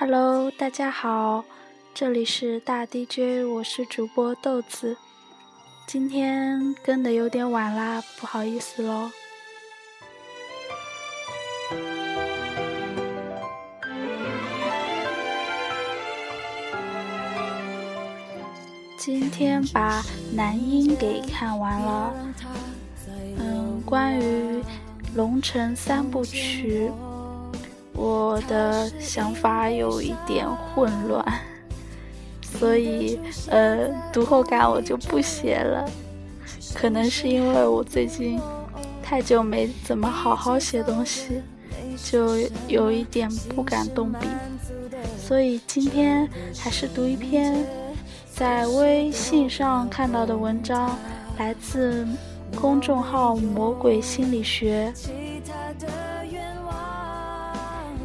Hello，大家好，这里是大 DJ，我是主播豆子。今天更的有点晚啦，不好意思喽。今天把男音给看完了，嗯，关于龙城三部曲。我的想法有一点混乱，所以呃，读后感我就不写了。可能是因为我最近太久没怎么好好写东西，就有一点不敢动笔。所以今天还是读一篇在微信上看到的文章，来自公众号“魔鬼心理学”。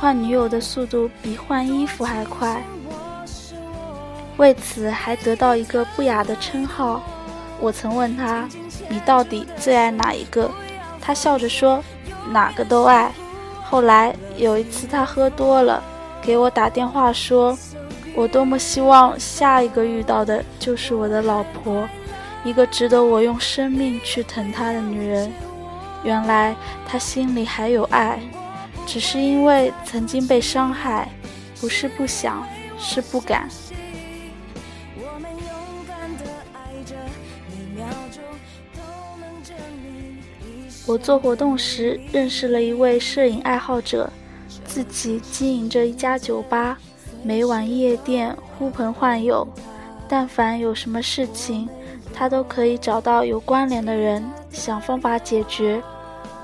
换女友的速度比换衣服还快，为此还得到一个不雅的称号。我曾问他：“你到底最爱哪一个？”他笑着说：“哪个都爱。”后来有一次他喝多了，给我打电话说：“我多么希望下一个遇到的就是我的老婆，一个值得我用生命去疼她的女人。”原来他心里还有爱。只是因为曾经被伤害，不是不想，是不敢。我做活动时认识了一位摄影爱好者，自己经营着一家酒吧，每晚夜店呼朋唤友，但凡有什么事情，他都可以找到有关联的人，想方法解决。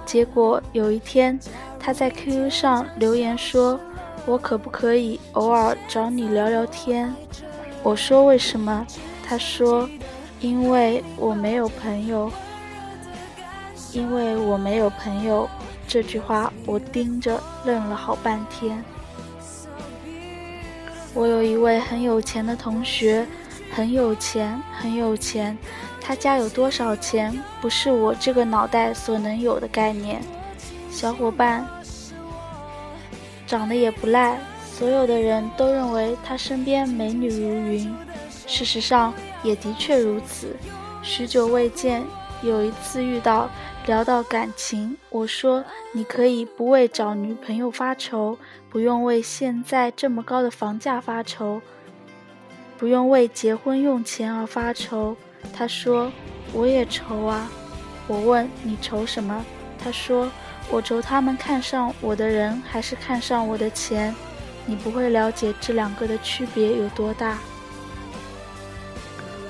结果有一天。他在 QQ 上留言说：“我可不可以偶尔找你聊聊天？”我说：“为什么？”他说：“因为我没有朋友。”因为我没有朋友，这句话我盯着愣了好半天。我有一位很有钱的同学，很有钱，很有钱。他家有多少钱，不是我这个脑袋所能有的概念。小伙伴长得也不赖，所有的人都认为他身边美女如云。事实上也的确如此。许久未见，有一次遇到，聊到感情，我说：“你可以不为找女朋友发愁，不用为现在这么高的房价发愁，不用为结婚用钱而发愁。”他说：“我也愁啊。”我问：“你愁什么？”他说。我愁他们看上我的人还是看上我的钱，你不会了解这两个的区别有多大。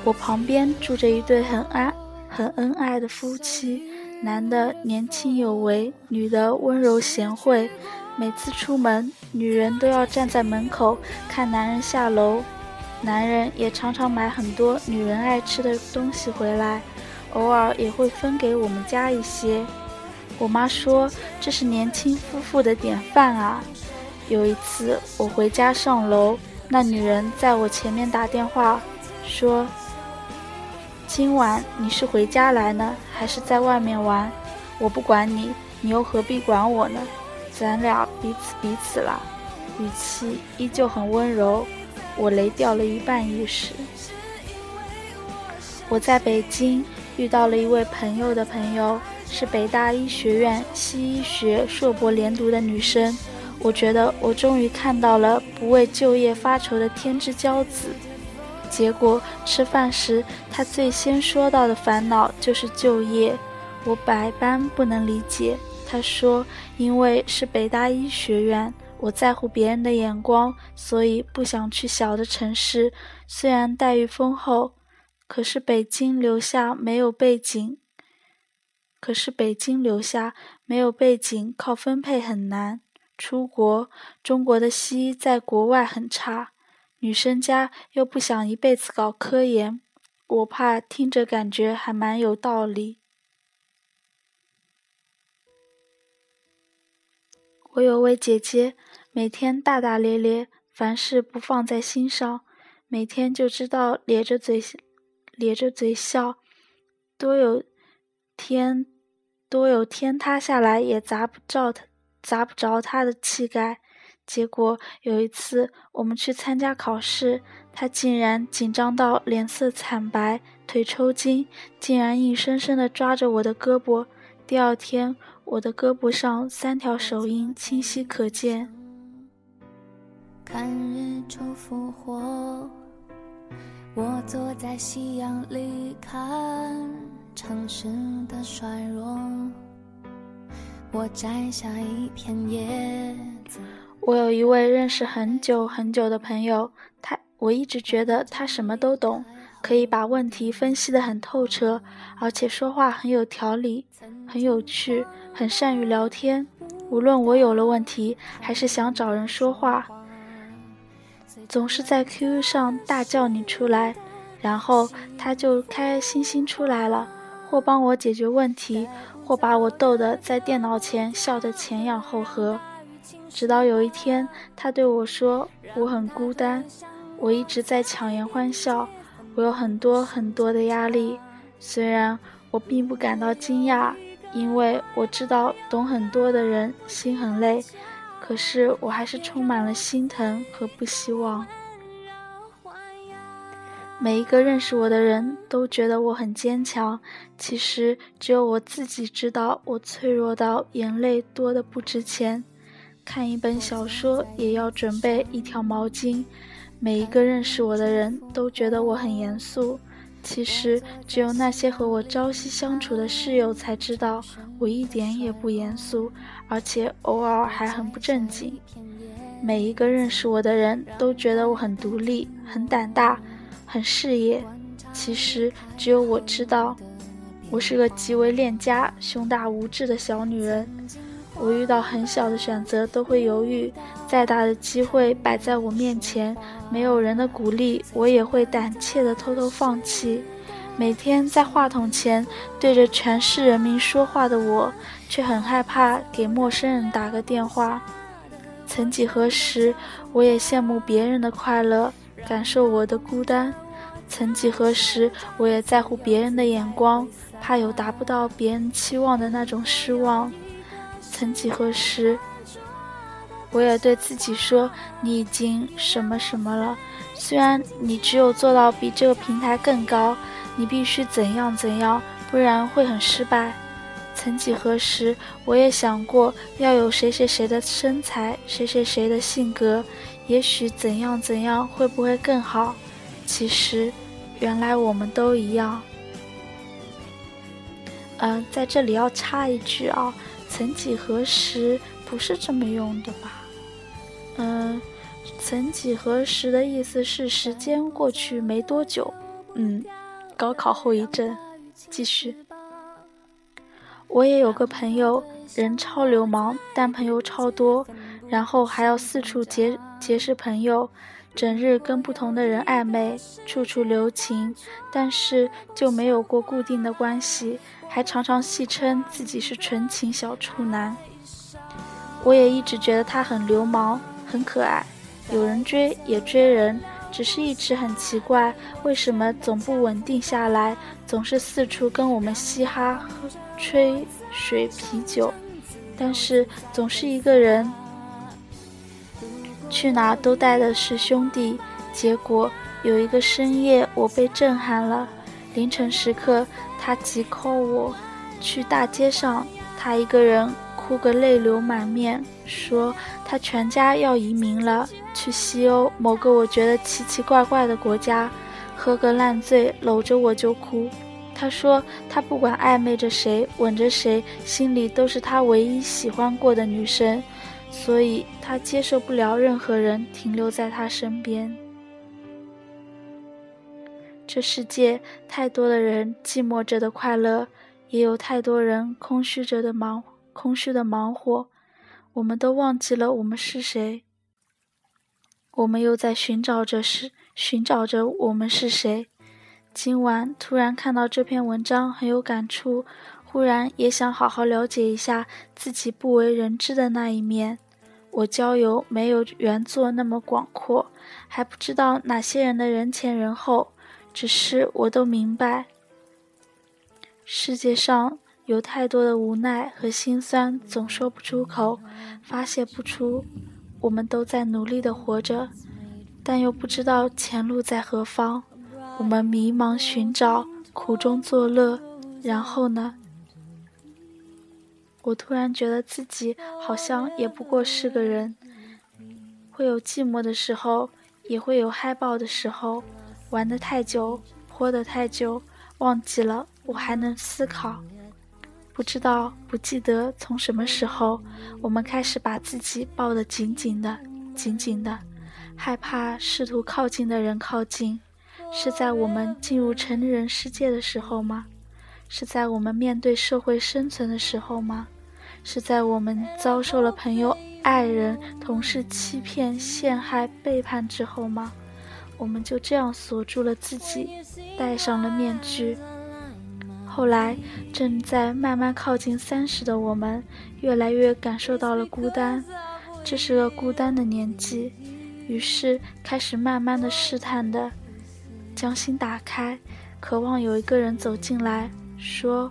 我旁边住着一对很爱、很恩爱的夫妻，男的年轻有为，女的温柔贤惠。每次出门，女人都要站在门口看男人下楼，男人也常常买很多女人爱吃的东西回来，偶尔也会分给我们家一些。我妈说这是年轻夫妇的典范啊。有一次我回家上楼，那女人在我前面打电话说：“今晚你是回家来呢，还是在外面玩？我不管你，你又何必管我呢？咱俩彼此彼此啦。”语气依旧很温柔，我雷掉了一半意识。我在北京遇到了一位朋友的朋友。是北大医学院西医学硕博连读的女生，我觉得我终于看到了不为就业发愁的天之骄子。结果吃饭时，她最先说到的烦恼就是就业，我百般不能理解。她说：“因为是北大医学院，我在乎别人的眼光，所以不想去小的城市。虽然待遇丰厚，可是北京留下没有背景。”可是北京留下没有背景，靠分配很难。出国，中国的西医在国外很差。女生家又不想一辈子搞科研，我怕听着感觉还蛮有道理。我有位姐姐，每天大大咧咧，凡事不放在心上，每天就知道咧着嘴，咧着嘴笑，多有天，多有天塌下来也砸不着他，砸不着他的气概。结果有一次我们去参加考试，他竟然紧张到脸色惨白，腿抽筋，竟然硬生生地抓着我的胳膊。第二天。我的胳膊上三条手印清晰可见。看日出复活，我坐在夕阳里看城市的衰弱。我摘下一片叶子。我有一位认识很久很久的朋友，他我一直觉得他什么都懂。可以把问题分析得很透彻，而且说话很有条理，很有趣，很善于聊天。无论我有了问题，还是想找人说话，总是在 QQ 上大叫你出来，然后他就开开心心出来了，或帮我解决问题，或把我逗得在电脑前笑得前仰后合。直到有一天，他对我说：“我很孤单，我一直在强颜欢笑。”我有很多很多的压力，虽然我并不感到惊讶，因为我知道懂很多的人心很累，可是我还是充满了心疼和不希望。每一个认识我的人都觉得我很坚强，其实只有我自己知道我脆弱到眼泪多的不值钱。看一本小说也要准备一条毛巾。每一个认识我的人都觉得我很严肃，其实只有那些和我朝夕相处的室友才知道我一点也不严肃，而且偶尔还很不正经。每一个认识我的人都觉得我很独立、很胆大、很事业，其实只有我知道，我是个极为恋家、胸大无志的小女人。我遇到很小的选择都会犹豫，再大的机会摆在我面前，没有人的鼓励，我也会胆怯的偷偷放弃。每天在话筒前对着全市人民说话的我，却很害怕给陌生人打个电话。曾几何时，我也羡慕别人的快乐，感受我的孤单；曾几何时，我也在乎别人的眼光，怕有达不到别人期望的那种失望。曾几何时，我也对自己说：“你已经什么什么了。虽然你只有做到比这个平台更高，你必须怎样怎样，不然会很失败。”曾几何时，我也想过要有谁谁谁的身材，谁谁谁的性格，也许怎样怎样会不会更好？其实，原来我们都一样。嗯，在这里要插一句啊。曾几何时不是这么用的吧？嗯，曾几何时的意思是时间过去没多久。嗯，高考后遗症。继续。我也有个朋友，人超流氓，但朋友超多，然后还要四处结结识朋友，整日跟不同的人暧昧，处处留情，但是就没有过固定的关系。还常常戏称自己是纯情小处男，我也一直觉得他很流氓，很可爱，有人追也追人，只是一直很奇怪，为什么总不稳定下来，总是四处跟我们嘻哈、喝吹水、啤酒，但是总是一个人，去哪都带的是兄弟，结果有一个深夜，我被震撼了。凌晨时刻，他急 call 我，去大街上，他一个人哭个泪流满面，说他全家要移民了，去西欧某个我觉得奇奇怪怪的国家，喝个烂醉，搂着我就哭。他说他不管暧昧着谁，吻着谁，心里都是他唯一喜欢过的女生，所以他接受不了任何人停留在他身边。这世界太多的人寂寞着的快乐，也有太多人空虚着的忙空虚的忙活。我们都忘记了我们是谁。我们又在寻找着是寻找着我们是谁。今晚突然看到这篇文章，很有感触。忽然也想好好了解一下自己不为人知的那一面。我交友没有原作那么广阔，还不知道哪些人的人前人后，只是我都明白，世界上有太多的无奈和心酸，总说不出口，发泄不出。我们都在努力的活着，但又不知道前路在何方。我们迷茫寻找，苦中作乐，然后呢？我突然觉得自己好像也不过是个人，会有寂寞的时候，也会有嗨爆的时候。玩得太久，泼得太久，忘记了我还能思考。不知道，不记得从什么时候，我们开始把自己抱得紧紧的，紧紧的，害怕试图靠近的人靠近。是在我们进入成人世界的时候吗？是在我们面对社会生存的时候吗？是在我们遭受了朋友、爱人、同事欺骗、陷害、背叛之后吗？我们就这样锁住了自己，戴上了面具。后来，正在慢慢靠近三十的我们，越来越感受到了孤单。这是个孤单的年纪，于是开始慢慢的试探的，将心打开，渴望有一个人走进来，说：“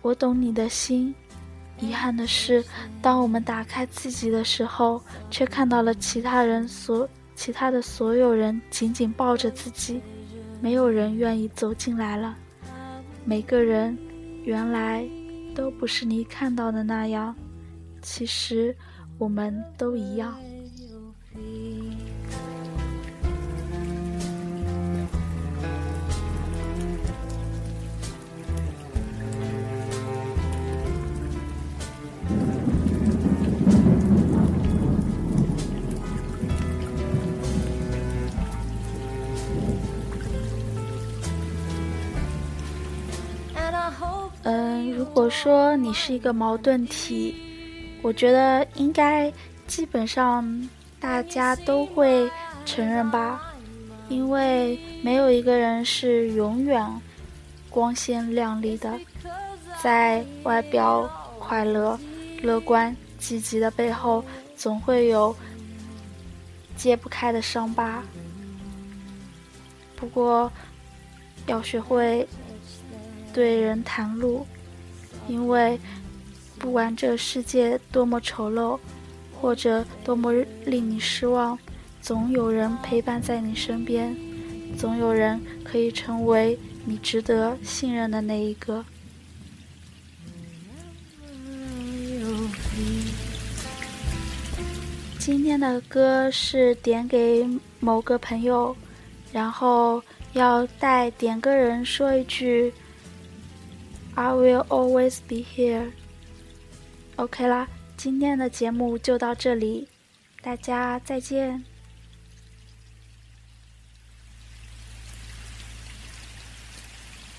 我懂你的心。”遗憾的是，当我们打开自己的时候，却看到了其他人所其他的所有人紧紧抱着自己，没有人愿意走进来了。每个人原来都不是你看到的那样，其实我们都一样。嗯，如果说你是一个矛盾体，我觉得应该基本上大家都会承认吧，因为没有一个人是永远光鲜亮丽的，在外表快乐、乐观、积极的背后，总会有揭不开的伤疤。不过，要学会。对人袒露，因为不管这世界多么丑陋，或者多么令你失望，总有人陪伴在你身边，总有人可以成为你值得信任的那一个。今天的歌是点给某个朋友，然后要带点个人说一句。I will always be here. OK 啦，今天的节目就到这里，大家再见。